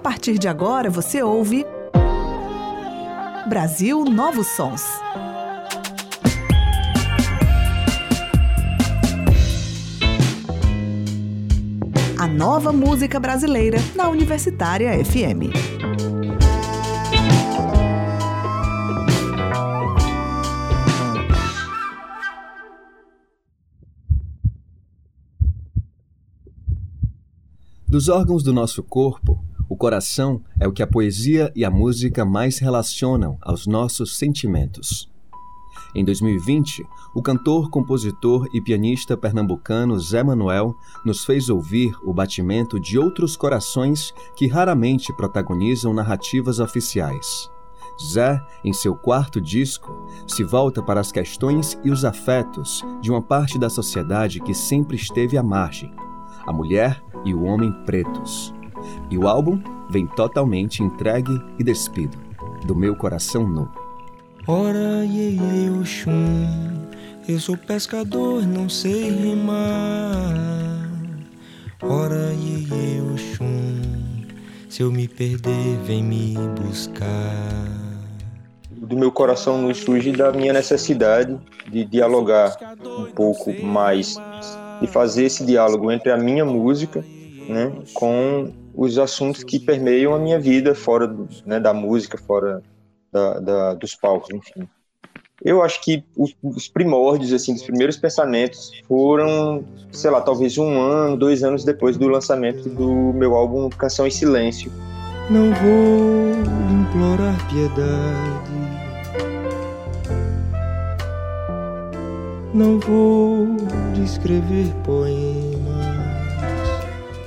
A partir de agora você ouve Brasil Novos Sons. A nova música brasileira na Universitária FM. Dos órgãos do nosso corpo, coração é o que a poesia e a música mais relacionam aos nossos sentimentos. Em 2020, o cantor, compositor e pianista pernambucano Zé Manuel nos fez ouvir o batimento de outros corações que raramente protagonizam narrativas oficiais. Zé, em seu quarto disco, se volta para as questões e os afetos de uma parte da sociedade que sempre esteve à margem: a mulher e o homem pretos. E o álbum vem totalmente entregue e despido, do meu coração nu. Ora, iê, iê, Oxum, eu sou pescador, não sei rimar. Ora, iê, iê, Oxum, se eu me perder, vem me buscar. Do meu coração nu surge da minha necessidade de dialogar um pouco mais e fazer esse diálogo entre a minha música né, com os assuntos que permeiam a minha vida fora do, né, da música, fora da, da, dos palcos, enfim. Eu acho que os, os primórdios, assim, os primeiros pensamentos foram, sei lá, talvez um ano, dois anos depois do lançamento do meu álbum Canção em Silêncio. Não vou implorar piedade, não vou descrever poemas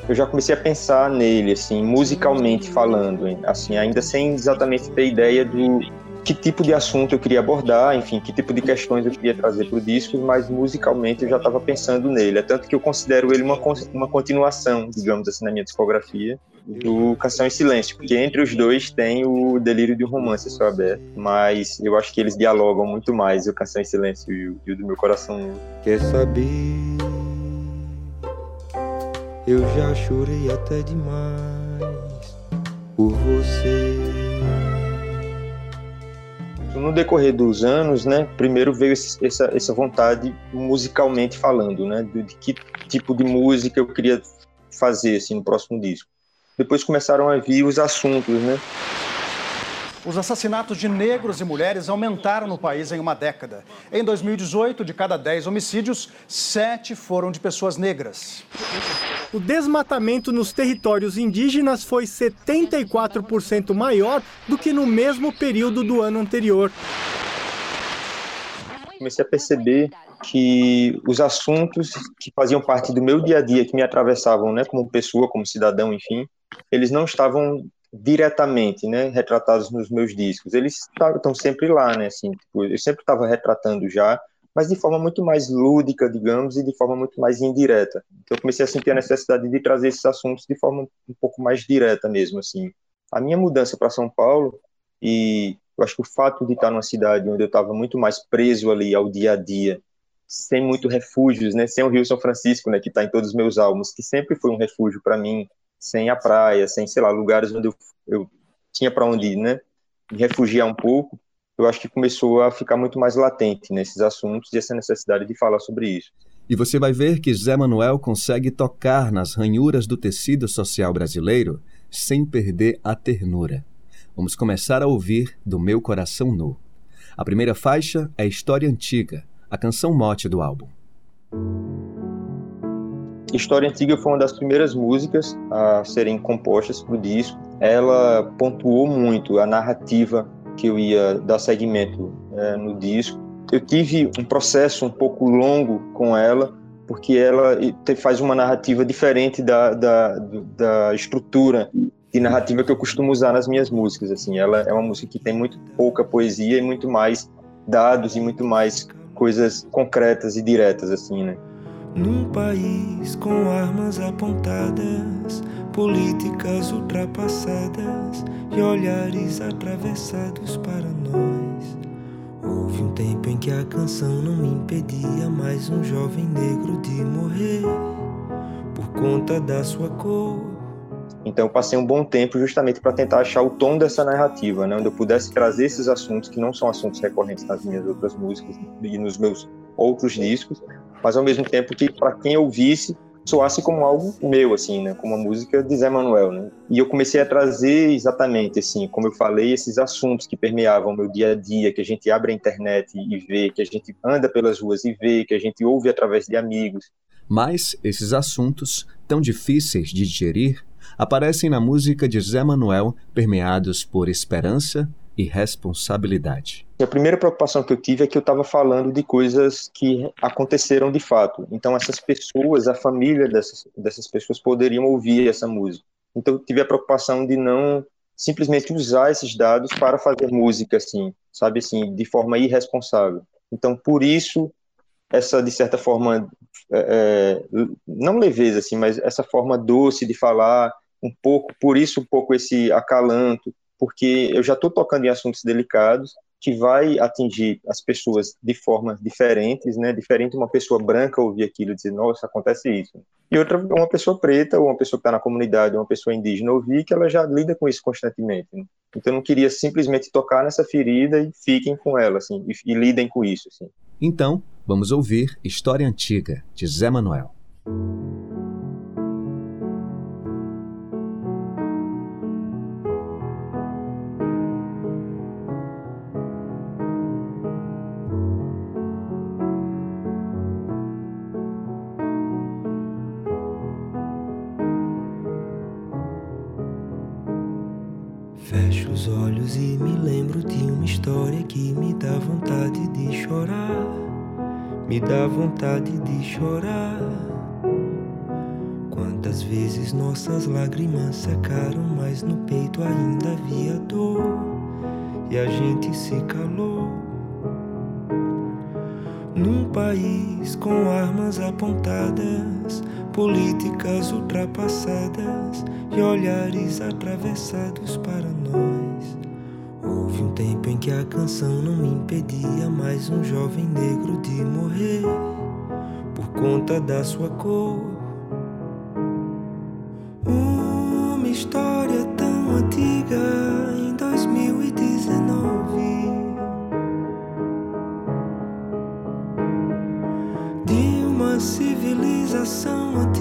eu já comecei a pensar nele, assim, musicalmente falando, assim, ainda sem exatamente ter ideia do que tipo de assunto eu queria abordar, enfim, que tipo de questões eu queria trazer para o disco, mas musicalmente eu já estava pensando nele. É tanto que eu considero ele uma, uma continuação, digamos assim, na minha discografia, do Canção em Silêncio, porque entre os dois tem o Delírio de um Romance Só Aberto, mas eu acho que eles dialogam muito mais, o Canção em Silêncio e o, e o do Meu Coração. Quer saber eu já chorei até demais por você. No decorrer dos anos, né, primeiro veio esse, essa, essa vontade musicalmente falando, né, de, de que tipo de música eu queria fazer assim no próximo disco. Depois começaram a vir os assuntos, né? Os assassinatos de negros e mulheres aumentaram no país em uma década. Em 2018, de cada 10 homicídios, 7 foram de pessoas negras. O desmatamento nos territórios indígenas foi 74% maior do que no mesmo período do ano anterior. Comecei a perceber que os assuntos que faziam parte do meu dia a dia, que me atravessavam, né, como pessoa, como cidadão, enfim, eles não estavam diretamente, né, retratados nos meus discos. Eles estão sempre lá, né, assim, tipo, eu sempre estava retratando já, mas de forma muito mais lúdica, digamos, e de forma muito mais indireta. Então eu comecei a sentir a necessidade de trazer esses assuntos de forma um pouco mais direta mesmo, assim. A minha mudança para São Paulo e eu acho que o fato de estar numa cidade onde eu estava muito mais preso ali ao dia a dia, sem muito refúgios, né, sem o Rio São Francisco, né, que está em todos os meus álbuns, que sempre foi um refúgio para mim, sem a praia, sem, sei lá, lugares onde eu, eu tinha para onde ir, né? Me refugiar um pouco, eu acho que começou a ficar muito mais latente nesses assuntos e essa necessidade de falar sobre isso. E você vai ver que Zé Manuel consegue tocar nas ranhuras do tecido social brasileiro sem perder a ternura. Vamos começar a ouvir do Meu Coração Nu. A primeira faixa é História Antiga, a canção mote do álbum. História Antiga foi uma das primeiras músicas a serem compostas para o disco. Ela pontuou muito a narrativa que eu ia dar seguimento é, no disco. Eu tive um processo um pouco longo com ela, porque ela faz uma narrativa diferente da, da, da estrutura de narrativa que eu costumo usar nas minhas músicas. Assim, ela é uma música que tem muito pouca poesia e muito mais dados e muito mais coisas concretas e diretas, assim, né? Num país com armas apontadas, políticas ultrapassadas e olhares atravessados para nós. Houve um tempo em que a canção não impedia mais um jovem negro de morrer por conta da sua cor. Então, eu passei um bom tempo justamente para tentar achar o tom dessa narrativa, né? onde eu pudesse trazer esses assuntos que não são assuntos recorrentes nas minhas outras músicas e nos meus outros discos, mas ao mesmo tempo que para quem ouvisse soasse como algo meu, assim, né? Como a música de Zé Manuel, né? E eu comecei a trazer exatamente, assim, como eu falei, esses assuntos que permeavam o meu dia a dia, que a gente abre a internet e vê, que a gente anda pelas ruas e vê, que a gente ouve através de amigos. Mas esses assuntos, tão difíceis de digerir, aparecem na música de Zé Manuel, permeados por esperança e responsabilidade. A primeira preocupação que eu tive é que eu estava falando de coisas que aconteceram de fato. Então, essas pessoas, a família dessas, dessas pessoas poderiam ouvir essa música. Então, eu tive a preocupação de não simplesmente usar esses dados para fazer música, assim, sabe, assim, de forma irresponsável. Então, por isso, essa, de certa forma, é, é não leveza, assim, mas essa forma doce de falar, um pouco, por isso um pouco esse acalanto, porque eu já estou tocando em assuntos delicados que vai atingir as pessoas de formas diferentes, né? Diferente uma pessoa branca ouvir aquilo e dizer, nossa, acontece isso. E outra, uma pessoa preta, ou uma pessoa que está na comunidade, uma pessoa indígena ouvir, que ela já lida com isso constantemente. Né? Então eu não queria simplesmente tocar nessa ferida e fiquem com ela, assim, e, e lidem com isso, assim. Então, vamos ouvir História Antiga, de Zé Manuel. Vontade de chorar. Quantas vezes nossas lágrimas secaram, mas no peito ainda havia dor. E a gente se calou. Num país com armas apontadas, políticas ultrapassadas e olhares atravessados para nós. Tempo em que a canção não impedia mais um jovem negro de morrer por conta da sua cor. Uma história tão antiga em 2019 de uma civilização antiga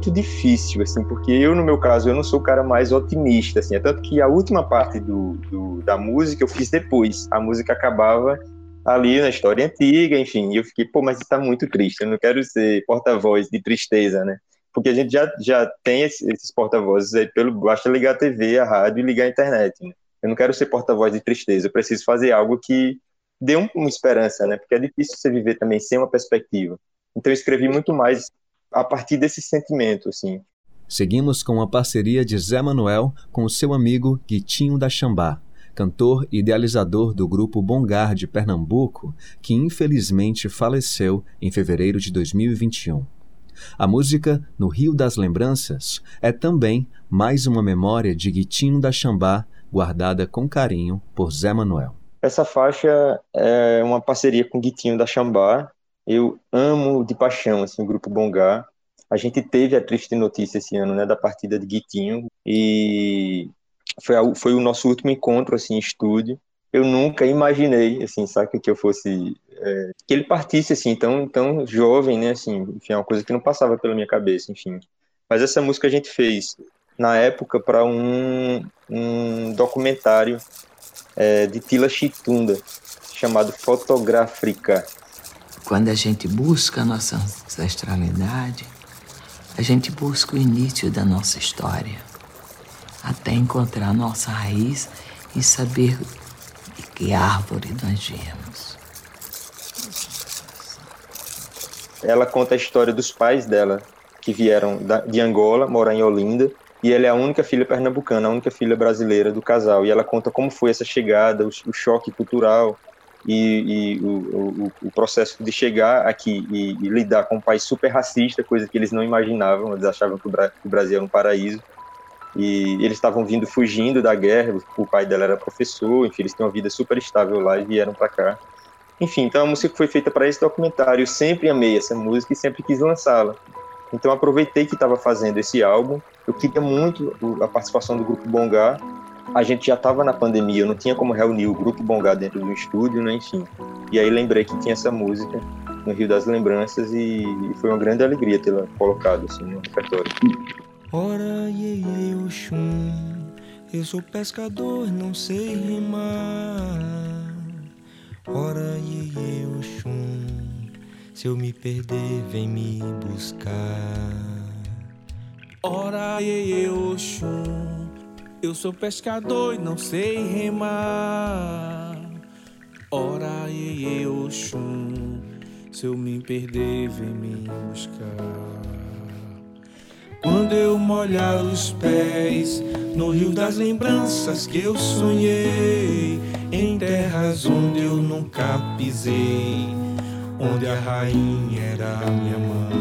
muito difícil, assim, porque eu, no meu caso, eu não sou o cara mais otimista, assim, é tanto que a última parte do, do, da música eu fiz depois, a música acabava ali na história antiga, enfim, e eu fiquei, pô, mas isso tá muito triste, eu não quero ser porta-voz de tristeza, né, porque a gente já, já tem esses porta-vozes aí, pelo, basta ligar a TV, a rádio e ligar a internet, né? eu não quero ser porta-voz de tristeza, eu preciso fazer algo que dê um, uma esperança, né, porque é difícil você viver também sem uma perspectiva, então eu escrevi muito mais a partir desse sentimento, assim. Seguimos com a parceria de Zé Manuel com o seu amigo Guitinho da Xambá, cantor e idealizador do grupo Bongar de Pernambuco, que infelizmente faleceu em fevereiro de 2021. A música No Rio das Lembranças é também mais uma memória de Guitinho da Xambá, guardada com carinho por Zé Manuel. Essa faixa é uma parceria com Guitinho da Xambá, eu amo de paixão assim, o Grupo Bongá. A gente teve a triste notícia esse ano né, da partida de Guitinho e foi, a, foi o nosso último encontro assim, em estúdio. Eu nunca imaginei, assim, sabe, que eu fosse é, que ele partisse assim tão tão jovem, né, assim, enfim, é uma coisa que não passava pela minha cabeça, enfim. Mas essa música a gente fez na época para um, um documentário é, de Tila Chitunda chamado Fotográfica quando a gente busca a nossa ancestralidade, a gente busca o início da nossa história, até encontrar a nossa raiz e saber de que árvore nós viemos. Ela conta a história dos pais dela, que vieram de Angola, morar em Olinda, e ela é a única filha pernambucana, a única filha brasileira do casal. E ela conta como foi essa chegada, o, o choque cultural, e, e o, o, o, processo de chegar aqui e, e, lidar com um país super racista, coisa que eles não imaginavam, eles achavam que o, Bra o Brasil era um paraíso. E eles estavam vindo fugindo da guerra, o pai dela era professor, enfim, eles têm uma vida super estável lá e vieram para cá. Enfim, então a música foi feita para esse documentário. Eu sempre amei essa música e sempre quis lançá-la. Então aproveitei que estava fazendo esse álbum. Eu queria muito a participação do grupo Bongá a gente já estava na pandemia, eu não tinha como reunir o grupo Bongá dentro do estúdio, né, enfim. E aí lembrei que tinha essa música no Rio das Lembranças e, foi uma grande alegria tê-la colocado assim no repertório. Ora, iê, iê, Oxum, eu sou pescador, não sei rimar. Ora, iê, iê, Oxum, se eu me perder, vem me buscar. Ora, iê, iê, Oxum, eu sou pescador e não sei remar. Ora, iê, Oxum, se eu me perder, vem me buscar. Quando eu molhar os pés no rio das lembranças que eu sonhei, em terras onde eu nunca pisei, onde a rainha era minha mãe.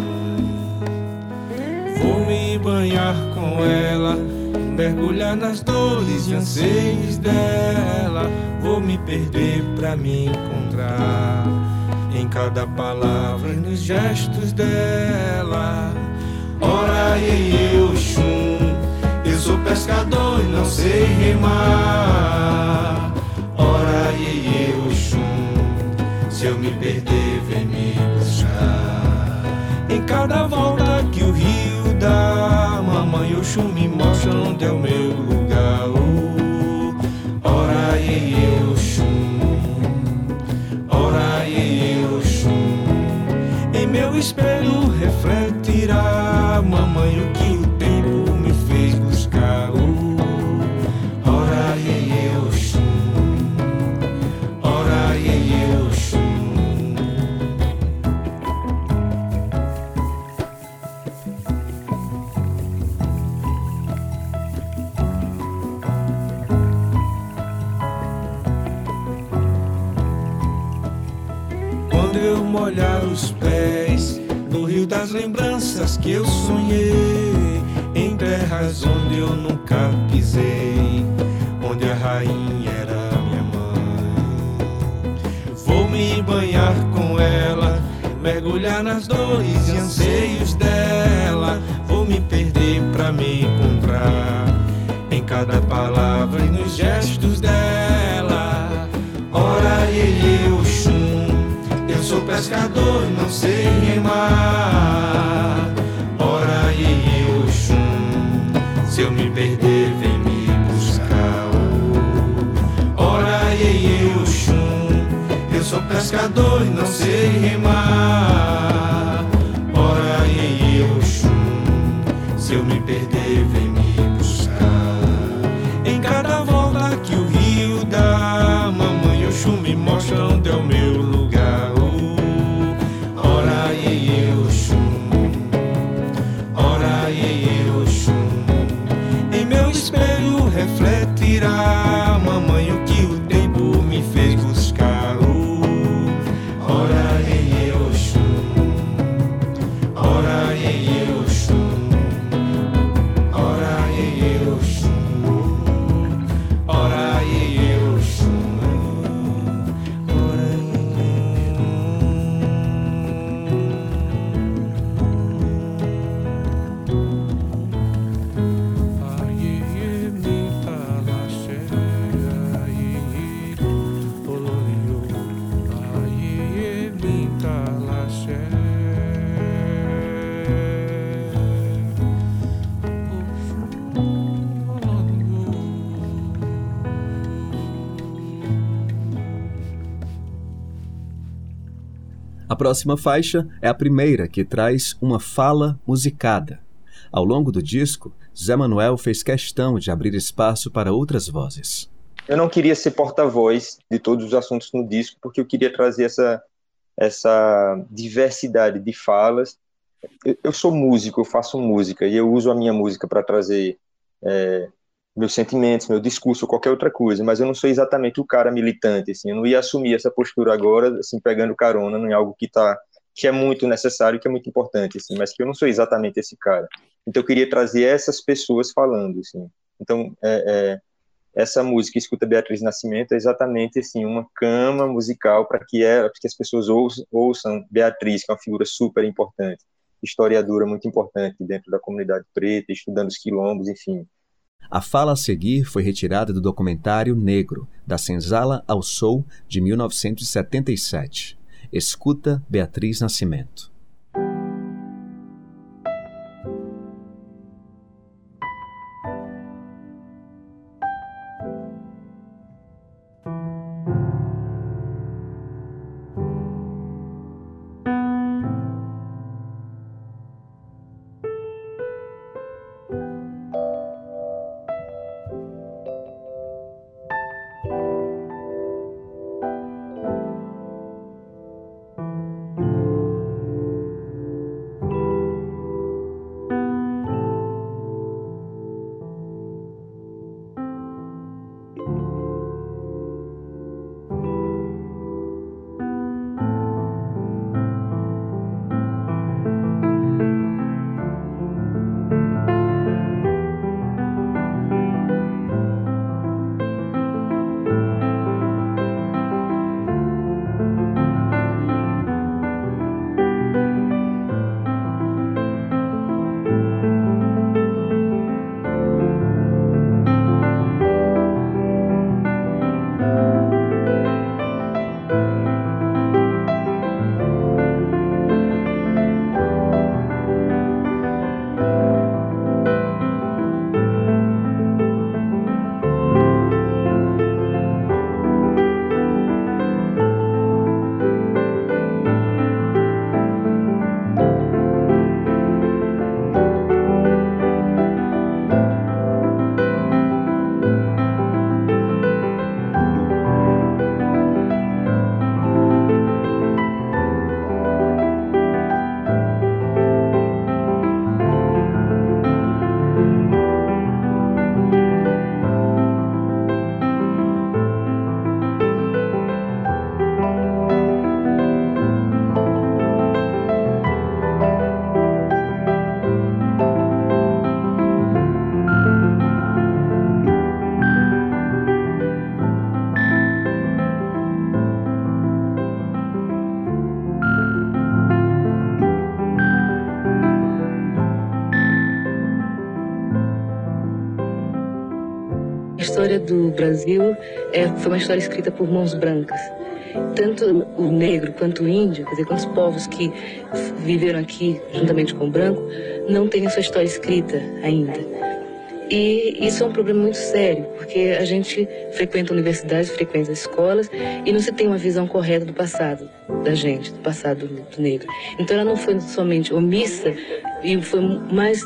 Vou me banhar com ela mergulhar nas dores e anseios dela. Vou me perder pra me encontrar em cada palavra e nos gestos dela. Ora, eu chum, eu sou pescador e não sei remar. Ora, eu chum, se eu me perder, vem me buscar. Em cada volta que o rio dá mamãe Oxum me mostra onde é o meu lugar. Oh, ora e Oxum, ora e Oxum. Em meu espelho refletirá, mamãe, o que o das lembranças que eu sonhei em terras onde eu nunca pisei, onde a rainha era minha mãe. Vou me banhar com ela, mergulhar nas dores e anseios dela. Vou me perder pra me encontrar em cada palavra e nos gestos dela. Ora, e eu sou pescador e não sei remar. Ora e chum, se eu me perder, vem me buscar. Ora e chum, eu sou pescador e não sei remar. Ora e chum, se eu me perder, vem próxima faixa é a primeira que traz uma fala musicada. Ao longo do disco, Zé Manuel fez questão de abrir espaço para outras vozes. Eu não queria ser porta-voz de todos os assuntos no disco, porque eu queria trazer essa, essa diversidade de falas. Eu, eu sou músico, eu faço música, e eu uso a minha música para trazer é, meus sentimentos, meu discurso, qualquer outra coisa, mas eu não sou exatamente o cara militante, assim, eu não ia assumir essa postura agora, assim, pegando carona em algo que tá, que é muito necessário, que é muito importante, assim, mas que eu não sou exatamente esse cara. Então eu queria trazer essas pessoas falando, assim. Então, é, é, essa música Escuta Beatriz Nascimento é exatamente, assim, uma cama musical para que, ela, que as pessoas ouçam, ouçam Beatriz, que é uma figura super importante, historiadora muito importante dentro da comunidade preta, estudando os quilombos, enfim, a fala a seguir foi retirada do documentário Negro, da Senzala ao Sol, de 1977. Escuta Beatriz Nascimento. História do Brasil é, foi uma história escrita por mãos brancas. Tanto o negro quanto o índio, quer dizer, quantos povos que viveram aqui juntamente com o branco, não têm a sua história escrita ainda. E isso é um problema muito sério, porque a gente frequenta universidades, frequenta escolas e não se tem uma visão correta do passado da gente, do passado do negro. Então ela não foi somente omissa e foi mais,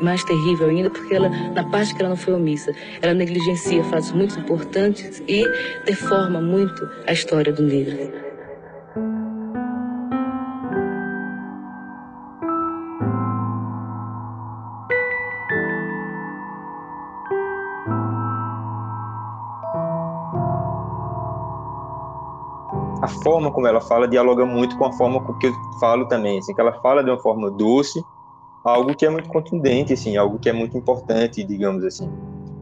mais terrível ainda, porque ela, na parte que ela não foi omissa, ela negligencia fatos muito importantes e deforma muito a história do negro. Forma como ela fala dialoga muito com a forma com que eu falo também, assim, que ela fala de uma forma doce, algo que é muito contundente, assim, algo que é muito importante, digamos assim.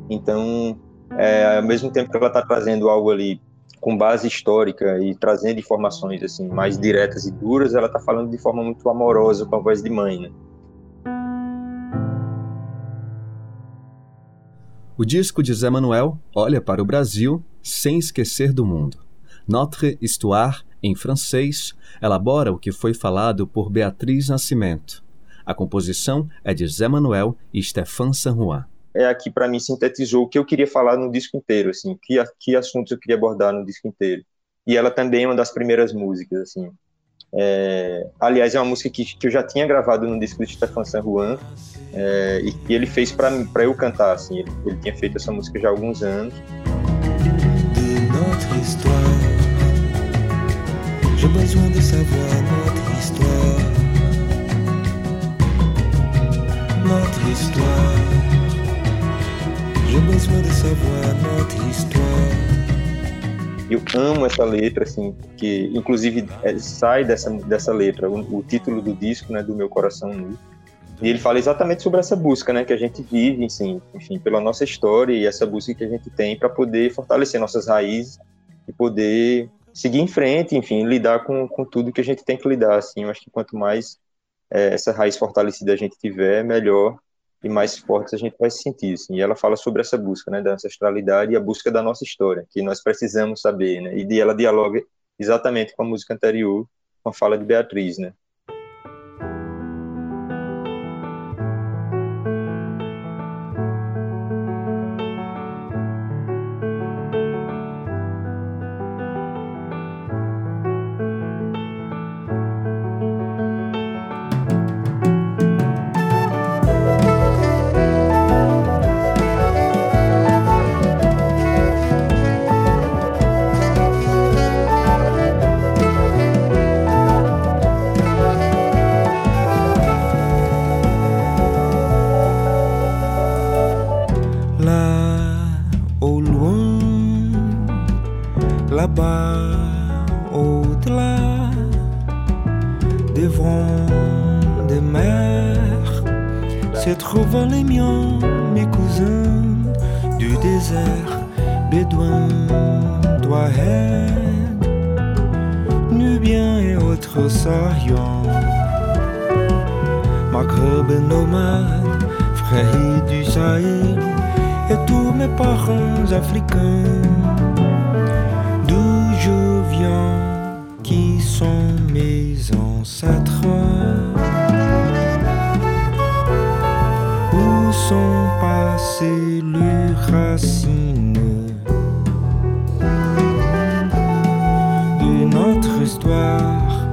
Então, é, ao mesmo tempo que ela está trazendo algo ali com base histórica e trazendo informações assim mais diretas e duras, ela está falando de forma muito amorosa com a voz de mãe, né? O disco de Zé Manuel olha para o Brasil sem esquecer do mundo. Notre Histoire, em francês, elabora o que foi falado por Beatriz Nascimento. A composição é de Zé Manuel e Stéphane San Juan. É aqui, para mim, sintetizou o que eu queria falar no disco inteiro, assim, que, que assuntos eu queria abordar no disco inteiro. E ela também é uma das primeiras músicas, assim. É, aliás, é uma música que, que eu já tinha gravado no disco de Stefan San Juan é, e que ele fez para eu cantar. Assim, ele, ele, tinha feito essa música já há alguns anos. De. Eu amo essa letra, assim, que inclusive é, sai dessa, dessa letra o, o, título do disco, né, do Meu Coração Nu. E ele fala exatamente sobre essa busca, né, que a gente vive, assim, enfim, pela nossa história e essa busca que a gente tem para poder fortalecer nossas raízes e poder seguir em frente, enfim, lidar com, com tudo que a gente tem que lidar, assim, eu acho que quanto mais é, essa raiz fortalecida a gente tiver, melhor e mais fortes a gente vai se sentir, assim, e ela fala sobre essa busca, né, da ancestralidade e a busca da nossa história, que nós precisamos saber, né, e ela dialoga exatamente com a música anterior, com a fala de Beatriz, né, sont mes ancêtres Où sont passées leurs racines De notre histoire?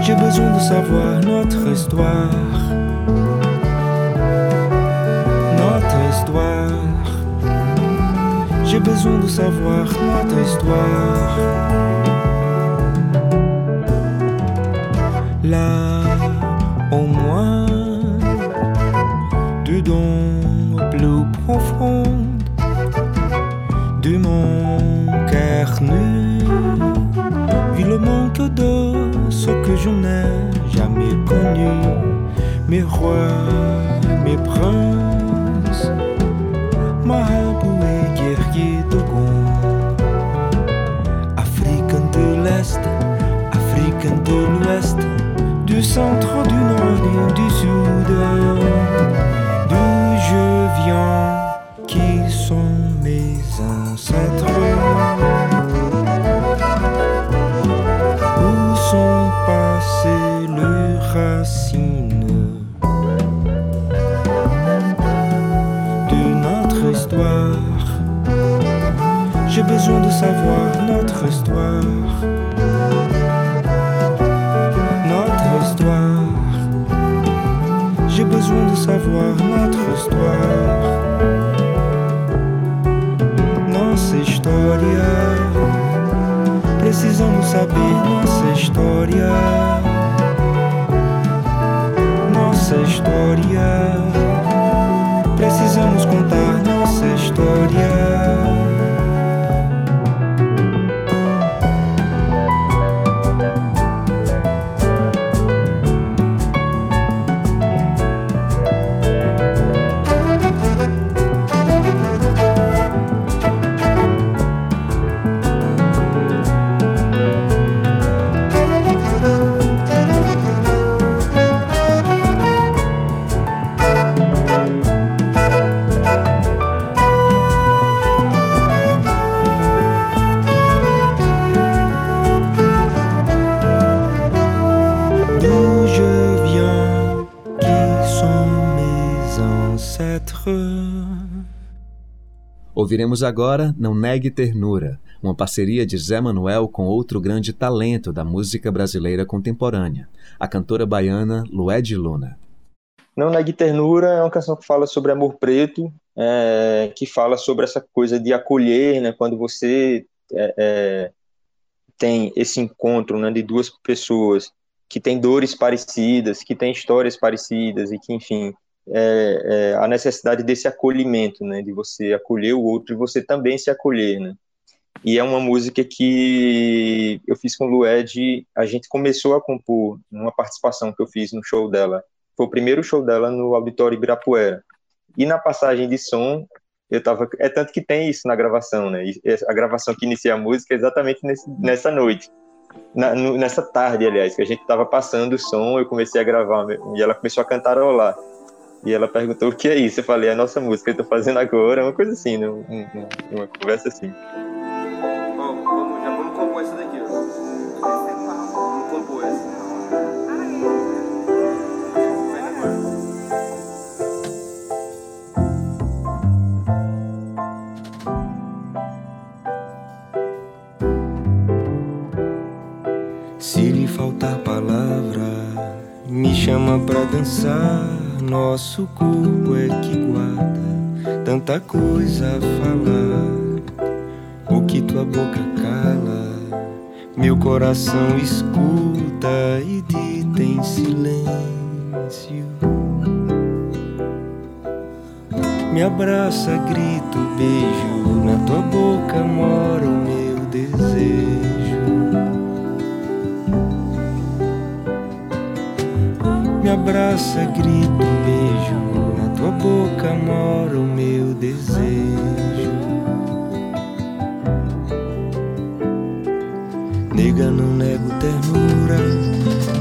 J'ai besoin de savoir notre histoire. Notre histoire. J'ai besoin de savoir notre histoire. là au moins de dons plus profond de mon cœur nu. Il manque de ce que je n'ai jamais connu. Mes rois mes princes Mahabou et de d'Ogon Africain de l'Est Africain de l'Ouest centre du nord et du sud, d'où je viens. Ouviremos agora Não Negue Ternura, uma parceria de Zé Manuel com outro grande talento da música brasileira contemporânea, a cantora baiana Lued Luna. Não Negue Ternura é uma canção que fala sobre amor preto, é, que fala sobre essa coisa de acolher, né, quando você é, é, tem esse encontro né, de duas pessoas que têm dores parecidas, que têm histórias parecidas e que, enfim, é, é, a necessidade desse acolhimento, né, de você acolher o outro e você também se acolher, né. E é uma música que eu fiz com Lued, a gente começou a compor numa participação que eu fiz no show dela. Foi o primeiro show dela no Auditório Ibirapuera. E na passagem de som, eu tava, é tanto que tem isso na gravação, né? A gravação que inicia a música é exatamente nesse, nessa noite. Na, nessa tarde, aliás, que a gente estava passando o som, eu comecei a gravar e ela começou a cantarolar. E ela perguntou o que é isso. Eu falei, é a nossa música que eu tô fazendo agora, uma coisa assim, numa, numa conversa assim. Bom, vamos, já vamos compor essa daqui, ó. Vamos compor essa. Se lhe faltar palavra, me chama pra dançar nosso corpo é que guarda tanta coisa a falar. O que tua boca cala, meu coração escuta e dita em silêncio. Me abraça, grito, beijo, na tua boca mora o meu desejo. Abraça, grito, beijo. Na tua boca mora o meu desejo. Nega, não nego ternura.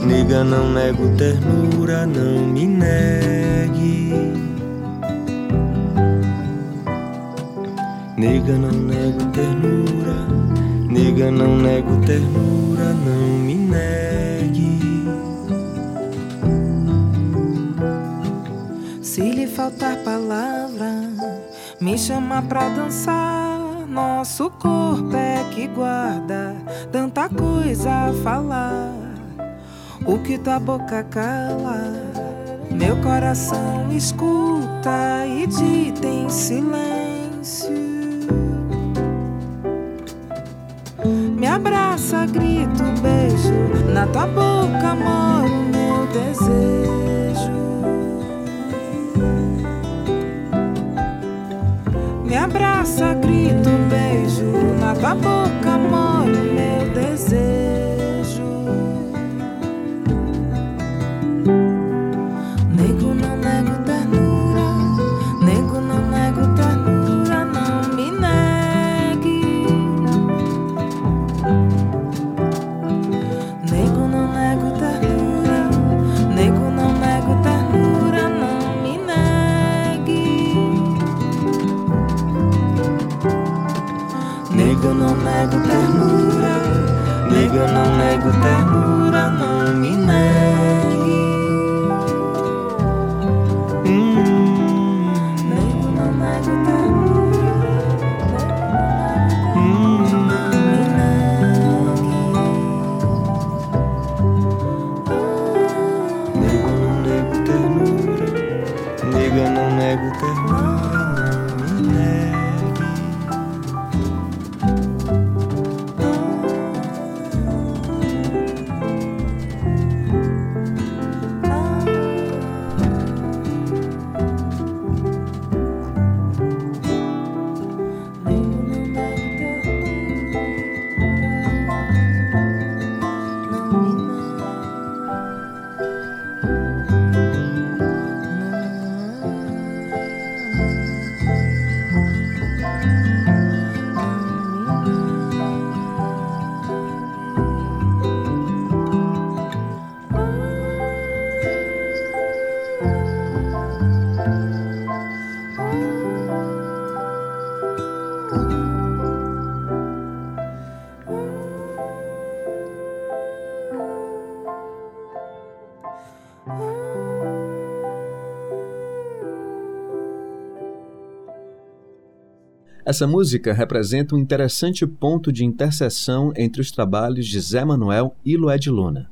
Nega, não nego ternura. Não me negue. Nega, não nego ternura. Nega, não nego ternura. Não me negue. Faltar palavra, me chama pra dançar. Nosso corpo é que guarda tanta coisa a falar. O que tua boca cala, meu coração escuta e dita em silêncio. Me abraça, grito, beijo, na tua boca mora o meu desejo. Abraça, grito, beijo na tua boca, molho Essa música representa um interessante ponto de interseção entre os trabalhos de Zé Manuel e Lued Luna.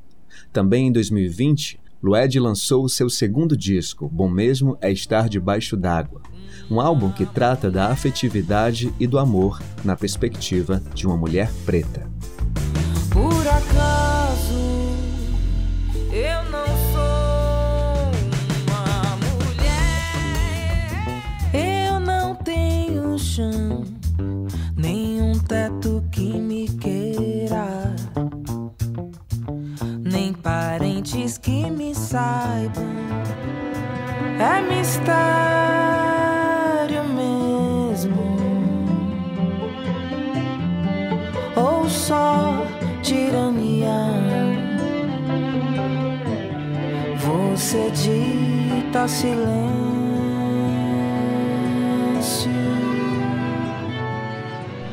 Também em 2020, Lued lançou o seu segundo disco, Bom Mesmo é Estar Debaixo d'Água, um álbum que trata da afetividade e do amor na perspectiva de uma mulher preta. Saibam. É mistério mesmo. ou só tirania? Você dita silêncio.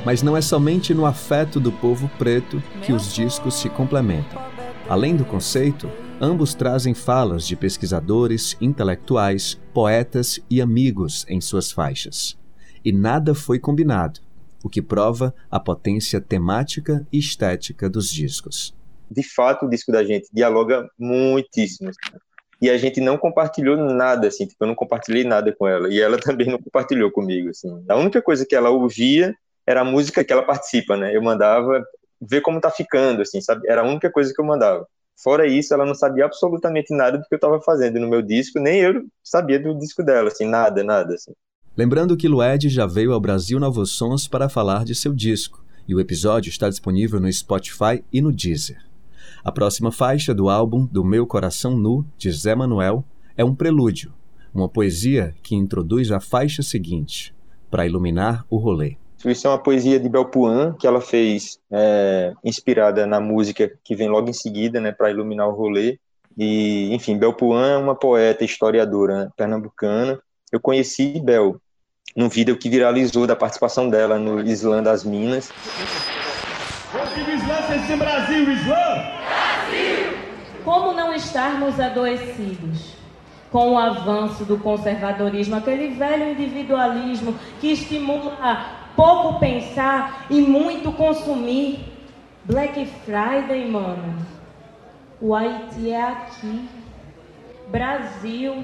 Mas não é somente no afeto do povo preto que os discos se complementam. Além do conceito, ambos trazem falas de pesquisadores, intelectuais, poetas e amigos em suas faixas. E nada foi combinado, o que prova a potência temática e estética dos discos. De fato, o disco da gente dialoga muitíssimo. E a gente não compartilhou nada, assim, tipo, eu não compartilhei nada com ela. E ela também não compartilhou comigo, assim. A única coisa que ela ouvia era a música que ela participa, né? Eu mandava ver como tá ficando, assim, sabe? Era a única coisa que eu mandava. Fora isso, ela não sabia absolutamente nada do que eu estava fazendo no meu disco, nem eu sabia do disco dela, assim, nada, nada, assim. Lembrando que Lued já veio ao Brasil Novos Sons para falar de seu disco, e o episódio está disponível no Spotify e no Deezer. A próxima faixa do álbum Do Meu Coração Nu, de Zé Manuel, é um prelúdio, uma poesia que introduz a faixa seguinte, para iluminar o rolê. Isso é uma poesia de Belpuan que ela fez, é, inspirada na música que vem logo em seguida, né, para iluminar o rolê. E, enfim, Belpuan é uma poeta, historiadora né, pernambucana. Eu conheci Bel num vídeo que viralizou da participação dela no Islã das Minas. O Brasil, Islã! Como não estarmos adoecidos com o avanço do conservadorismo, aquele velho individualismo que estimula pouco pensar e muito consumir? Black Friday, mano. O Haiti é aqui. Brasil.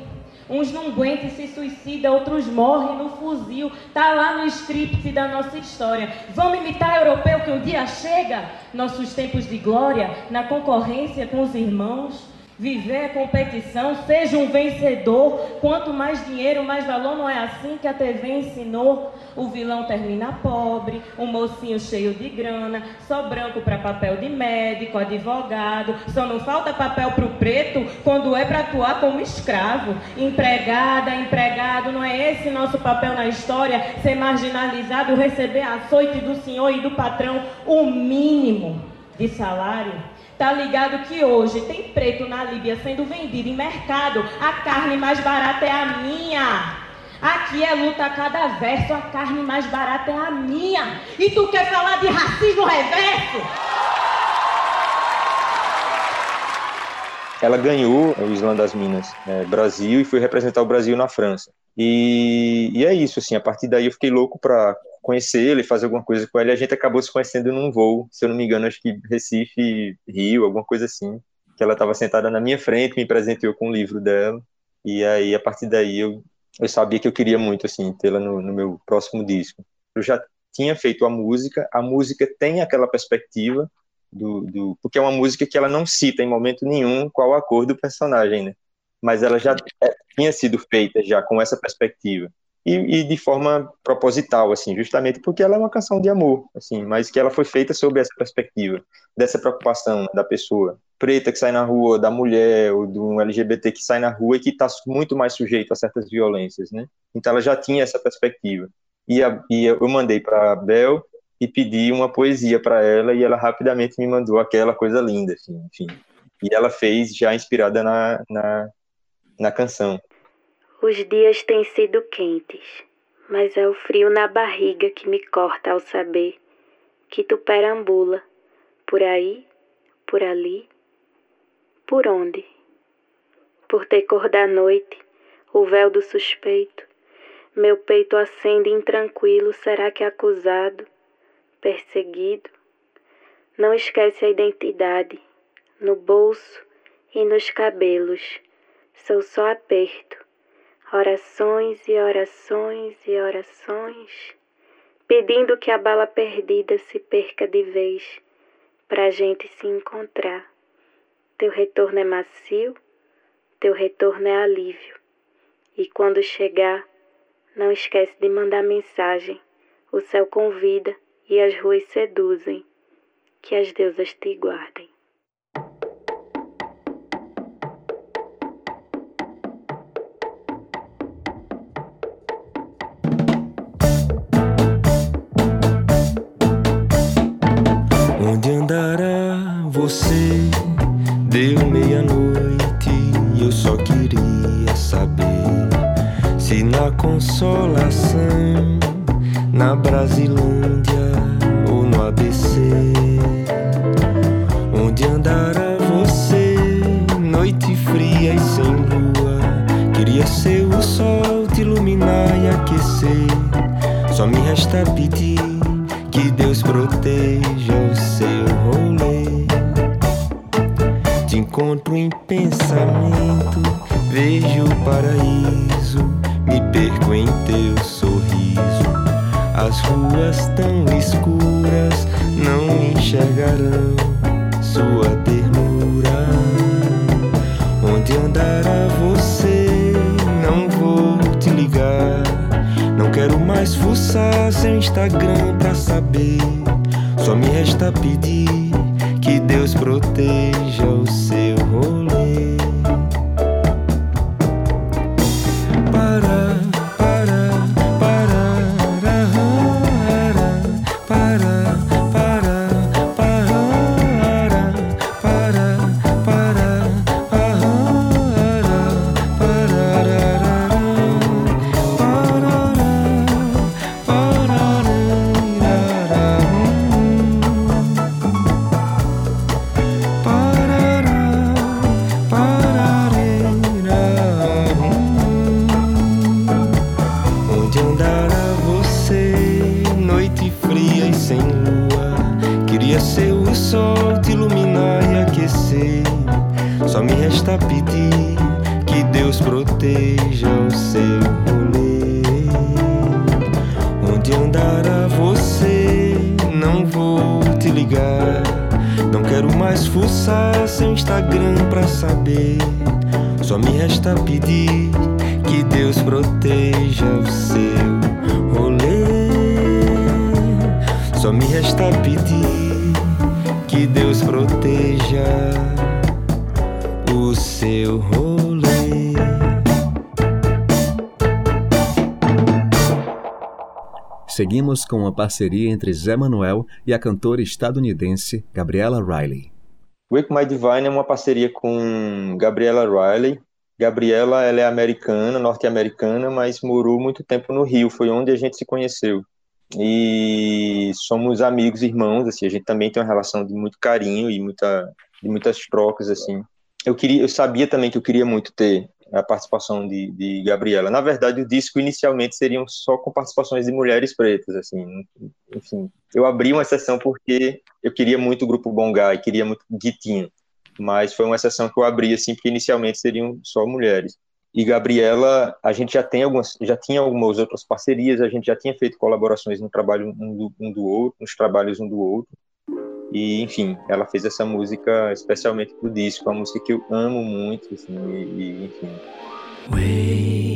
Uns não aguentam e se suicidam, outros morrem no fuzil. Tá lá no script da nossa história. Vamos imitar europeu que um dia chega? Nossos tempos de glória, na concorrência com os irmãos. Viver a competição, seja um vencedor. Quanto mais dinheiro, mais valor. Não é assim que a TV ensinou. O vilão termina pobre, o mocinho cheio de grana, só branco para papel de médico, advogado. Só não falta papel para o preto quando é para atuar como escravo. Empregada, empregado, não é esse nosso papel na história? Ser marginalizado, receber açoite do senhor e do patrão, o mínimo de salário. Tá ligado que hoje tem preto na Líbia sendo vendido em mercado. A carne mais barata é a minha. Aqui é luta a cada verso, a carne mais barata é a minha. E tu quer falar de racismo reverso? Ela ganhou o Islã das Minas é, Brasil e foi representar o Brasil na França. E, e é isso, assim, a partir daí eu fiquei louco para conhecer ele, fazer alguma coisa com ele. A gente acabou se conhecendo num voo, se eu não me engano, acho que Recife, Rio, alguma coisa assim. Que ela estava sentada na minha frente, me presenteou com o livro dela. E aí, a partir daí, eu eu sabia que eu queria muito assim tê-la no, no meu próximo disco. Eu já tinha feito a música, a música tem aquela perspectiva do, do, porque é uma música que ela não cita em momento nenhum qual a cor do personagem, né? Mas ela já é, tinha sido feita já com essa perspectiva e, e, de forma proposital, assim, justamente porque ela é uma canção de amor, assim, mas que ela foi feita sob essa perspectiva dessa preocupação da pessoa preta que sai na rua, da mulher ou de um LGBT que sai na rua e que está muito mais sujeito a certas violências, né? Então ela já tinha essa perspectiva. E, a, e eu mandei para a Bel e pedi uma poesia para ela e ela rapidamente me mandou aquela coisa linda, assim, enfim. E ela fez já inspirada na, na, na canção. Os dias têm sido quentes, mas é o frio na barriga que me corta ao saber que tu perambula por aí, por ali, por onde? Por ter cor da noite, o véu do suspeito, meu peito acende intranquilo, será que acusado? perseguido, não esquece a identidade, no bolso e nos cabelos, sou só aperto, orações e orações e orações, pedindo que a bala perdida se perca de vez, pra gente se encontrar. Teu retorno é macio, teu retorno é alívio, e quando chegar, não esquece de mandar mensagem, o céu convida e as ruas seduzem. Que as deusas te guardem. Se na consolação, na Brasilândia ou no ABC. Onde andará você, noite fria e sem lua? Queria ser o sol, te iluminar e aquecer. Só me resta pedir que Deus proteja o seu rolê. Te encontro em pensamento, vejo o paraíso, me perco em teu sorriso. As ruas tão escuras não enxergarão sua ternura. Onde andará você? Não vou te ligar. Não quero mais fuçar seu Instagram pra saber. Só me resta pedir que Deus proteja seu Instagram pra saber. Só me resta pedir que Deus proteja o seu rolê. Só me resta pedir que Deus proteja o seu rolê. Seguimos com uma parceria entre Zé Manuel e a cantora estadunidense Gabriella Riley. Wake My Divine é uma parceria com Gabriella Riley. Gabriela ela é americana, norte-americana, mas morou muito tempo no Rio, foi onde a gente se conheceu. E somos amigos, irmãos, assim, a gente também tem uma relação de muito carinho e muita, de muitas trocas, assim. Eu queria, eu sabia também que eu queria muito ter a participação de, de Gabriela. Na verdade, o disco inicialmente seriam só com participações de mulheres pretas, assim. Enfim, eu abri uma exceção porque eu queria muito o grupo Bongai, queria muito Guitinho, mas foi uma exceção que eu abri assim porque inicialmente seriam só mulheres. e Gabriela, a gente já tem algumas, já tinha algumas outras parcerias, a gente já tinha feito colaborações no trabalho um do, um do outro, nos trabalhos um do outro. E, enfim, ela fez essa música especialmente pro disco, uma música que eu amo muito, assim, e, e enfim. Wake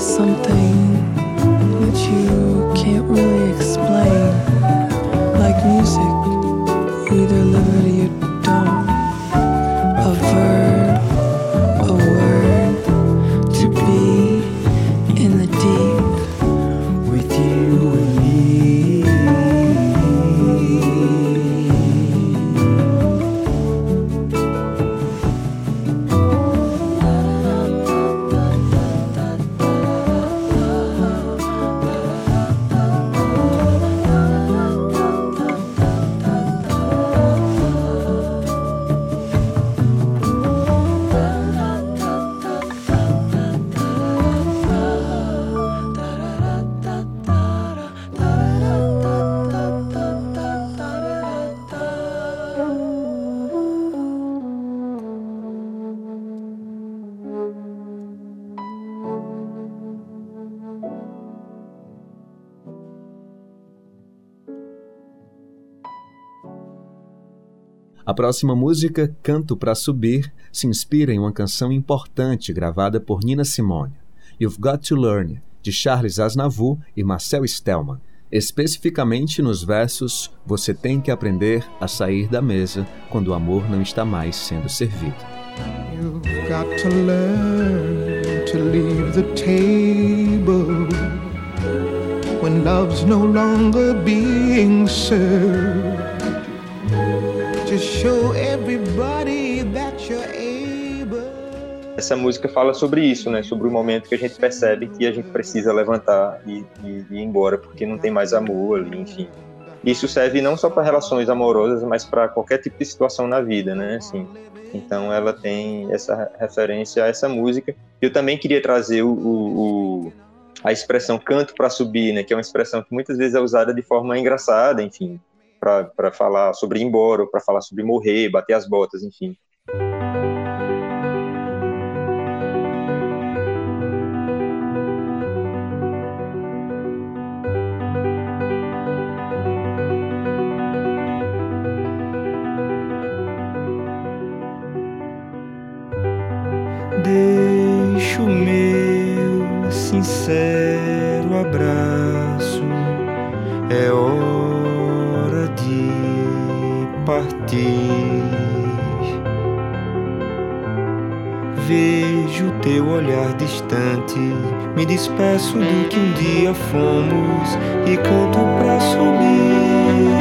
something that you can't really explain. Like music, either live it or A próxima música, Canto para Subir, se inspira em uma canção importante gravada por Nina Simone, You've Got to Learn, de Charles Aznavour e Marcel Stelman, especificamente nos versos Você tem que aprender a sair da mesa quando o amor não está mais sendo servido. You've got to learn to leave the table when love's no longer being served. Just show everybody that you're able. Essa música fala sobre isso, né? Sobre o momento que a gente percebe que a gente precisa levantar e, e- e ir embora porque não tem mais amor ali, enfim. Isso serve não só para relações amorosas, mas para qualquer tipo de situação na vida, né? Assim, então ela tem essa referência a essa música. Eu também queria trazer o- o- a expressão canto para subir, né? Que é uma expressão que muitas vezes é usada de forma engraçada, enfim. Para falar sobre ir embora, para falar sobre morrer, bater as botas, enfim. Distante, me despeço do que um dia fomos e canto pra subir.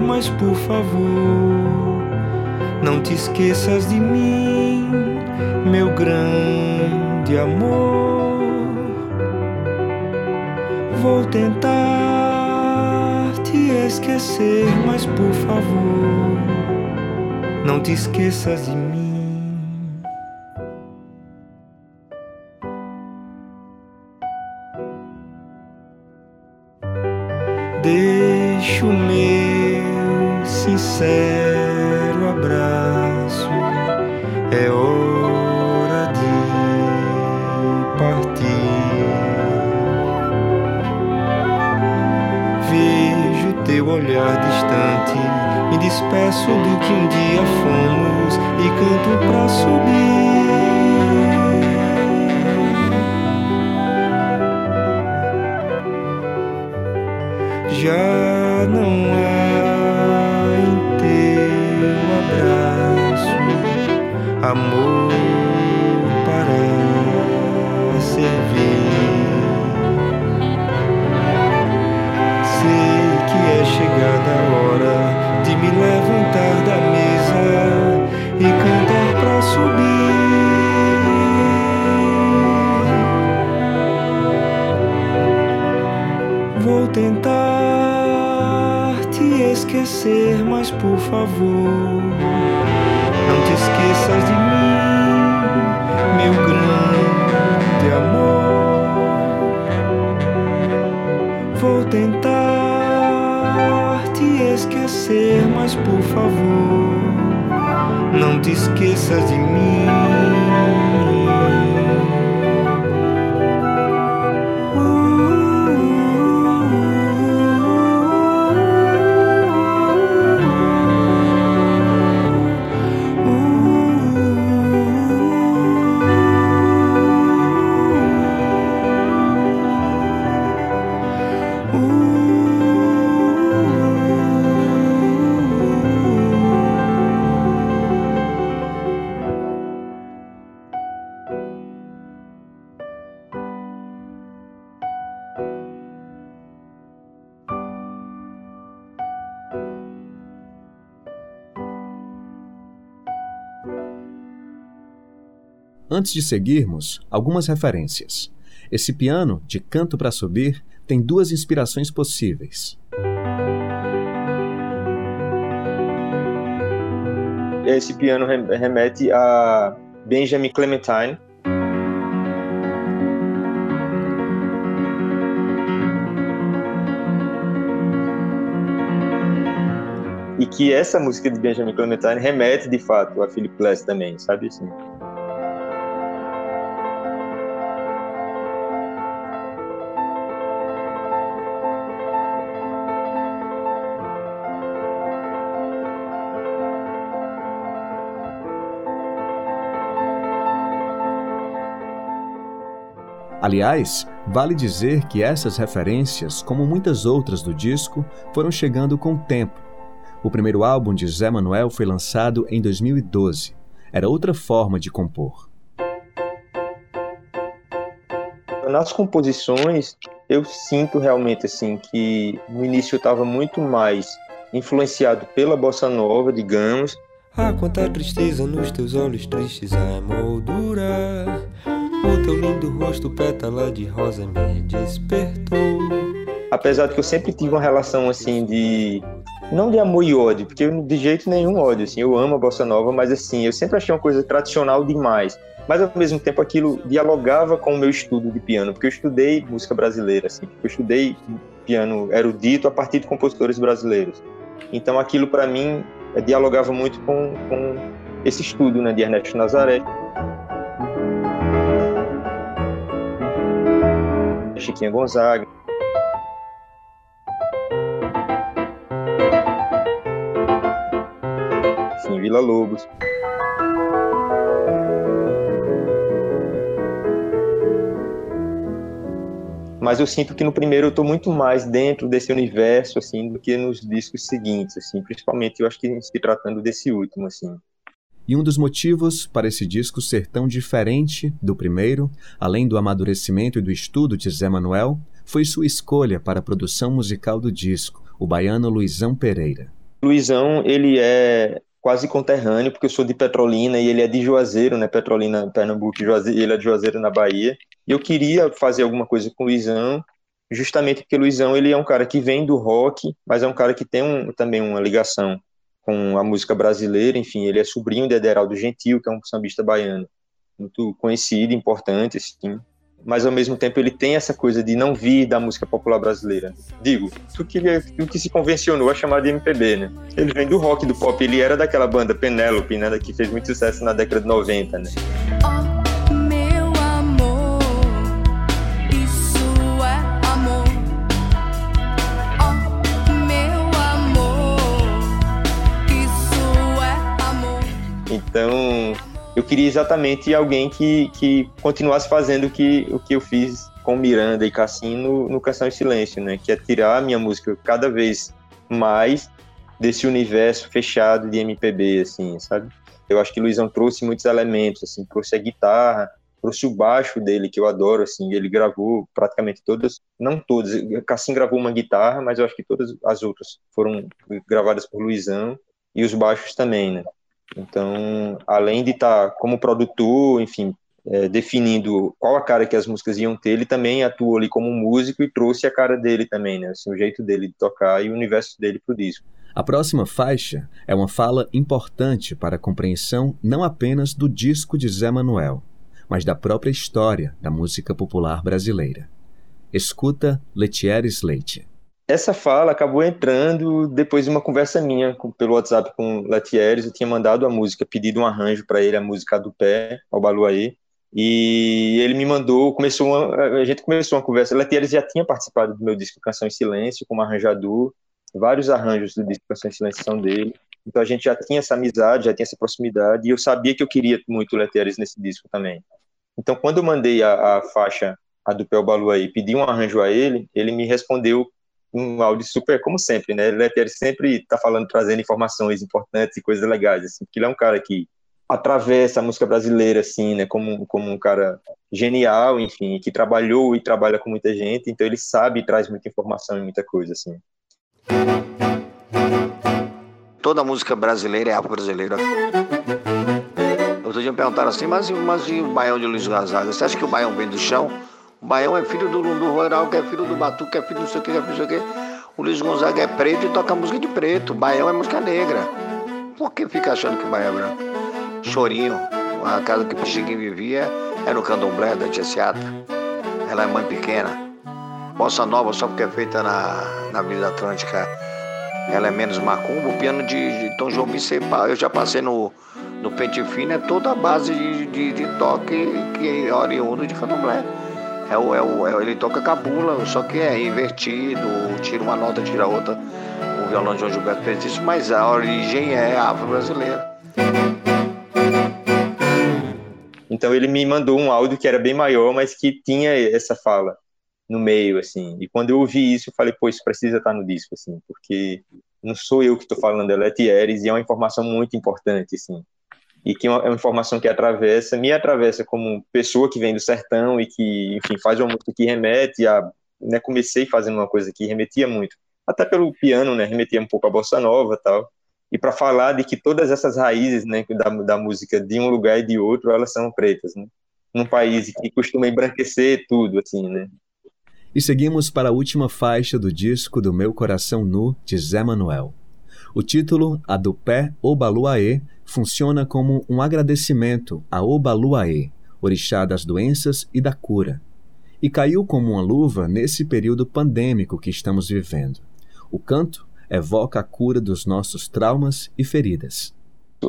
Mas por favor, não te esqueças de mim, meu grande amor. Vou tentar te esquecer, mas por favor, não te esqueças de mim. Deixo meu sincero abraço, é hora de partir. Vejo teu olhar distante, me despeço do que um dia fomos e canto pra subir. já esquecer, mas por favor, não te esqueças de mim, meu grande amor. Vou tentar te esquecer, mas por favor, não te esqueças de mim. Antes de seguirmos, algumas referências. Esse piano, de canto para subir, tem duas inspirações possíveis. Esse piano remete a Benjamin Clementine. E que essa música de Benjamin Clementine remete de fato a Philip Glass também, sabe assim? Aliás, vale dizer que essas referências, como muitas outras do disco, foram chegando com o tempo. O primeiro álbum de Zé Manuel foi lançado em 2012. Era outra forma de compor. Nas composições, eu sinto realmente assim que no início eu estava muito mais influenciado pela bossa nova, digamos. Ah, quanta tristeza nos teus olhos tristes a moldura. O teu lindo rosto, pétala de rosa, me despertou. Apesar de que eu sempre tive uma relação assim de não de amor e ódio, porque eu, de jeito nenhum ódio, assim, eu amo a bossa nova, mas assim, eu sempre achei uma coisa tradicional demais. Mas ao mesmo tempo aquilo dialogava com o meu estudo de piano, porque eu estudei música brasileira, assim, eu estudei piano erudito a partir de compositores brasileiros. Então aquilo para mim dialogava muito com, com esse estudo, né, de Ernesto Nazaré. Chiquinha Gonzaga. Enfim, Vila Lobos. mas eu sinto que no primeiro eu estou muito mais dentro desse universo assim do que nos discos seguintes assim principalmente eu acho que se tratando desse último assim e um dos motivos para esse disco ser tão diferente do primeiro, além do amadurecimento e do estudo de Zé Manuel, foi sua escolha para a produção musical do disco, o baiano Luizão Pereira. Luizão, ele é quase conterrâneo, porque eu sou de Petrolina e ele é de Juazeiro, né? Petrolina, Pernambuco, Juazeiro, ele é de Juazeiro na Bahia. E eu queria fazer alguma coisa com o Luizão, justamente porque o Luizão ele é um cara que vem do rock, mas é um cara que tem um, também uma ligação com a música brasileira, enfim, ele é sobrinho de Ederaldo Gentil, que é um sambista baiano, muito conhecido, importante, assim mas ao mesmo tempo ele tem essa coisa de não vir da música popular brasileira. Digo, tu que, tu que se convencionou a chamar de MPB, né? Ele vem do rock, do pop, ele era daquela banda Penélope, né, que fez muito sucesso na década de 90, né? Oh, Então, eu queria exatamente alguém que, que continuasse fazendo o que, o que eu fiz com Miranda e Cassim no, no Canção em Silêncio, né? Que é tirar a minha música cada vez mais desse universo fechado de MPB, assim, sabe? Eu acho que Luizão trouxe muitos elementos, assim, trouxe a guitarra, trouxe o baixo dele, que eu adoro, assim, ele gravou praticamente todas, não todas, Cassim gravou uma guitarra, mas eu acho que todas as outras foram gravadas por Luizão, e os baixos também, né? Então, além de estar tá como produtor, enfim, é, definindo qual a cara que as músicas iam ter, ele também atuou ali como músico e trouxe a cara dele também, né? Assim, o jeito dele de tocar e o universo dele pro disco. A próxima faixa é uma fala importante para a compreensão não apenas do disco de Zé Manuel, mas da própria história da música popular brasileira. Escuta Letieres Leite. Essa fala acabou entrando depois de uma conversa minha com, pelo WhatsApp com o Latieres. Eu tinha mandado a música, pedido um arranjo para ele, a música do pé, ao Baluaí. E ele me mandou, começou uma, a gente começou uma conversa. Latieres já tinha participado do meu disco Canção em Silêncio, como arranjador. Vários arranjos do disco Canção em Silêncio são dele. Então a gente já tinha essa amizade, já tinha essa proximidade. E eu sabia que eu queria muito o Latieres nesse disco também. Então quando eu mandei a, a faixa, a do Pé Baluaí, pedi um arranjo a ele, ele me respondeu um áudio super, como sempre, né? Ele sempre tá falando, trazendo informações importantes e coisas legais, assim, porque ele é um cara que atravessa a música brasileira, assim, né? Como, como um cara genial, enfim, que trabalhou e trabalha com muita gente, então ele sabe e traz muita informação e muita coisa, assim. Toda música brasileira é afro-brasileira. Outro dia me perguntaram assim, mas, mas e o baião de Luiz Gonzaga? Você acha que o baião vem do chão? O Baião é filho do Lundu Rural, que é filho do Batu, que é filho do sei o que, que é filho do sei o que. O Luiz Gonzaga é preto e toca música de preto. O Baião é música negra. Por que fica achando que o Baião é branco? Chorinho, a casa que o Pixinguinho vivia era no candomblé da Tia Seata. Ela é mãe pequena. Bossa Nova, só porque é feita na, na Avenida Atlântica, ela é menos macumba. O piano de, de Tom Vicente, eu já passei no, no Pente Fino, é toda a base de, de, de toque que é oriundo de candomblé. É o, é o, é, ele toca cabula, só que é invertido, tira uma nota, tira outra. O violão de João Gilberto fez isso, mas a origem é afro-brasileira. Então ele me mandou um áudio que era bem maior, mas que tinha essa fala no meio, assim. E quando eu ouvi isso, eu falei, pô, isso precisa estar no disco, assim, porque não sou eu que estou falando, é Letieres, e é uma informação muito importante, assim. E que é uma, é uma informação que atravessa, me atravessa como pessoa que vem do sertão e que, enfim, faz uma música que remete a, né, comecei fazendo uma coisa que remetia muito, até pelo piano, né, remetia um pouco a bossa nova tal, e para falar de que todas essas raízes, né, da, da música de um lugar e de outro, elas são pretas, né, num país que costuma embranquecer tudo, assim, né. E seguimos para a última faixa do disco do Meu Coração Nu, de Zé Manuel. O título, A do Pé Obaluaê, funciona como um agradecimento a Obaluaê, orixá das doenças e da cura, e caiu como uma luva nesse período pandêmico que estamos vivendo. O canto evoca a cura dos nossos traumas e feridas.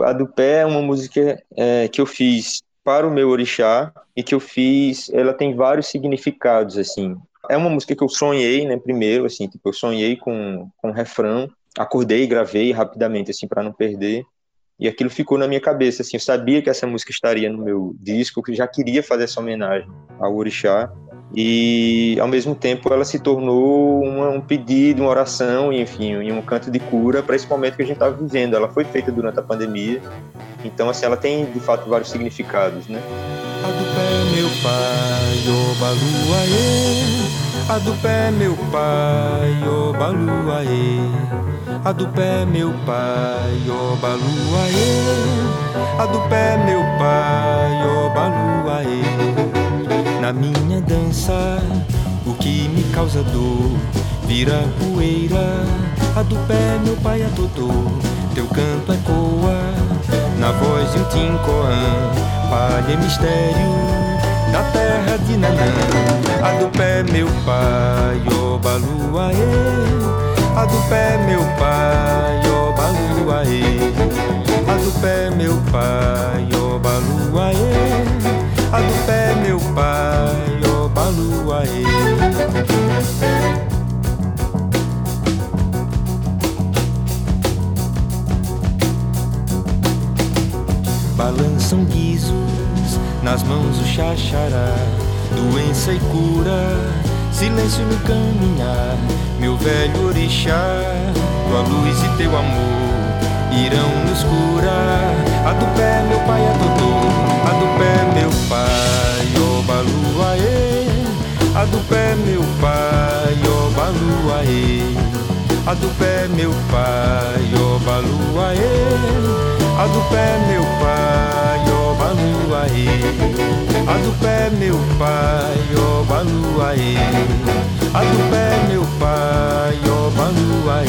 A do Pé é uma música é, que eu fiz para o meu orixá e que eu fiz, ela tem vários significados, assim. É uma música que eu sonhei, né, primeiro, assim, tipo, eu sonhei com, com um refrão, acordei e gravei rapidamente, assim, para não perder. E aquilo ficou na minha cabeça, assim, eu sabia que essa música estaria no meu disco, que já queria fazer essa homenagem ao Orixá, e ao mesmo tempo ela se tornou uma, um pedido, uma oração, enfim, um canto de cura para esse momento que a gente estava vivendo. Ela foi feita durante a pandemia, então assim, ela tem de fato vários significados, né? A do pé meu pai, o baluaê, a do pé meu pai, o baluaê. A do pé, meu pai, ó baluaê. A do pé, meu pai, ó baluaê. Na minha dança, o que me causa dor vira poeira. A do pé, meu pai, a totô. Teu canto ecoa na voz de um tincoã. Palha mistério da terra de Nanã. A do pé, meu pai, ó baluaê. A do pé, meu pai, ó baluaê. A do pé, meu pai, ó baluaê. A do pé, meu pai, ó baluaê. Nas mãos o xaxará, doença e cura silêncio no caminhar, meu velho orixá, tua luz e teu amor irão nos curar. A do pé, meu pai, a Dodô, a do pé, meu pai, ó baluaê, a do pé, meu pai, ó baluaê, a do pé, meu pai, ó baluaê, a do pé, meu pai, ó baluaê. A do pé, meu pai, ó baluaê. A do pé, meu pai, ó baluaê.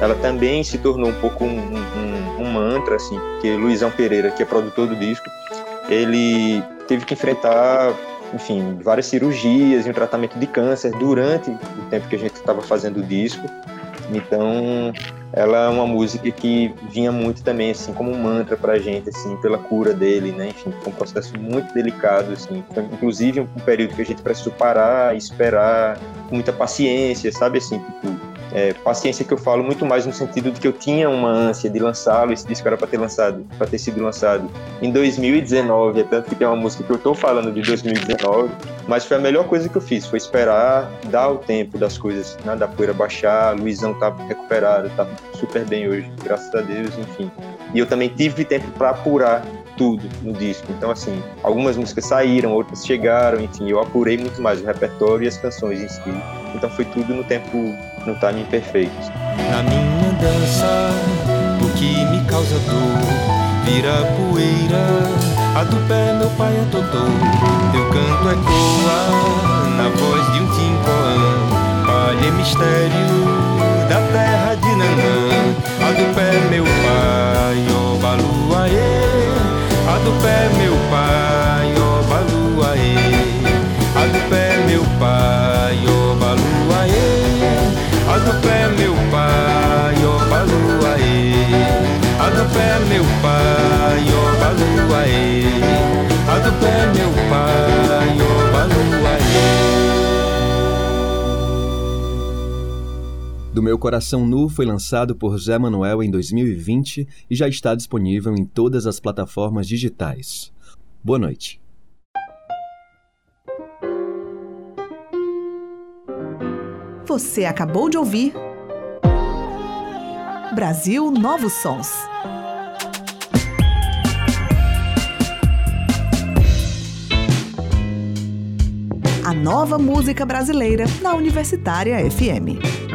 Ela também se tornou um pouco um, um, um mantra, assim, porque Luizão Pereira, que é produtor do disco, ele teve que enfrentar enfim, várias cirurgias e um tratamento de câncer durante o tempo que a gente estava fazendo o disco. Então, ela é uma música que vinha muito também assim como um mantra para a gente assim pela cura dele né? Enfim foi um processo muito delicado assim. Foi, inclusive um período que a gente precisou parar esperar com muita paciência sabe assim tipo é, paciência que eu falo muito mais no sentido de que eu tinha uma ânsia de lançá-lo, esse disco era para ter lançado, para ter sido lançado em 2019, é tanto que tem uma música que eu estou falando de 2019, mas foi a melhor coisa que eu fiz, foi esperar dar o tempo das coisas, né, da poeira baixar, Luizão tá recuperado, tá super bem hoje, graças a Deus, enfim. E eu também tive tempo para apurar tudo no disco. Então, assim, algumas músicas saíram, outras chegaram, enfim, eu apurei muito mais o repertório e as canções em si. Então foi tudo no tempo, no timing perfeito. Na minha dança, o que me causa dor vira poeira. A do pé, meu pai é totô. Teu canto ecoa na voz de um tincoã. Palha mistério da terra de Nanã. A do pé, meu pai, ó baluaê. A do pé, meu pai, ó baluaê. A do pé, meu pai, ó do pé, meu pai, ó baluaê. A do pé, meu pai, ó baluaê. A do pé, meu pai, ó baluaê. Do Meu Coração Nu foi lançado por Zé Manuel em 2020 e já está disponível em todas as plataformas digitais. Boa noite. Você acabou de ouvir Brasil Novos Sons. A nova música brasileira na Universitária FM.